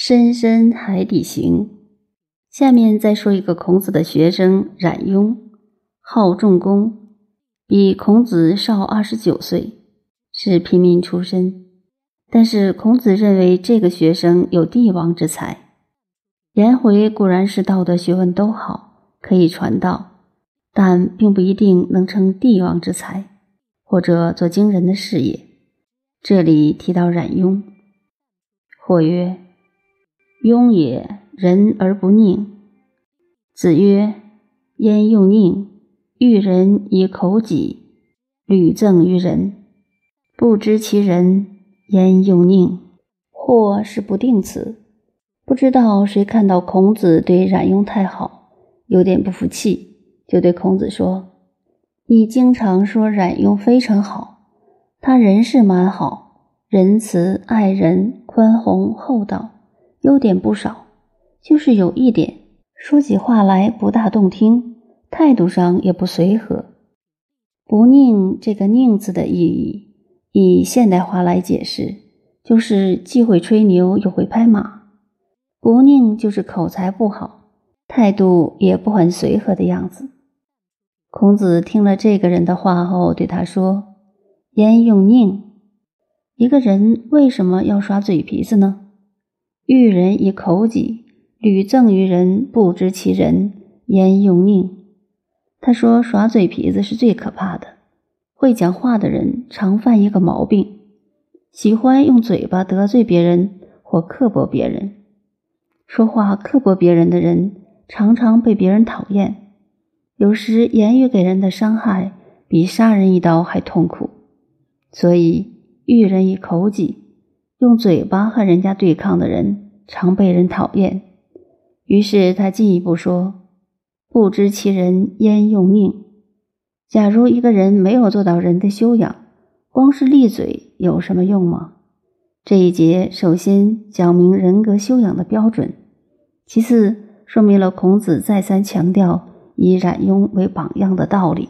深深海底行。下面再说一个孔子的学生冉雍，号仲弓，比孔子少二十九岁，是平民出身。但是孔子认为这个学生有帝王之才。颜回固然是道德学问都好，可以传道，但并不一定能成帝王之才，或者做惊人的事业。这里提到冉雍，或曰：“雍也，仁而不佞。”子曰：“焉用佞？欲人以口己，屡赠于人，不知其人，焉用佞？”或是不定词。不知道谁看到孔子对冉雍太好，有点不服气，就对孔子说：“你经常说冉雍非常好，他人是蛮好，仁慈爱人，宽宏厚道，优点不少，就是有一点，说起话来不大动听，态度上也不随和。不佞这个佞字的意义，以现代话来解释，就是既会吹牛又会拍马。”不佞就是口才不好，态度也不很随和的样子。孔子听了这个人的话后，对他说：“焉用佞？一个人为什么要耍嘴皮子呢？遇人以口己，屡赠于人，不知其人，焉用佞？”他说：“耍嘴皮子是最可怕的。会讲话的人常犯一个毛病，喜欢用嘴巴得罪别人或刻薄别人。”说话刻薄别人的人，常常被别人讨厌。有时言语给人的伤害比杀人一刀还痛苦。所以，遇人以口己，用嘴巴和人家对抗的人，常被人讨厌。于是他进一步说：“不知其人，焉用佞？假如一个人没有做到人的修养，光是利嘴有什么用吗？”这一节首先讲明人格修养的标准，其次说明了孔子再三强调以冉雍为榜样的道理。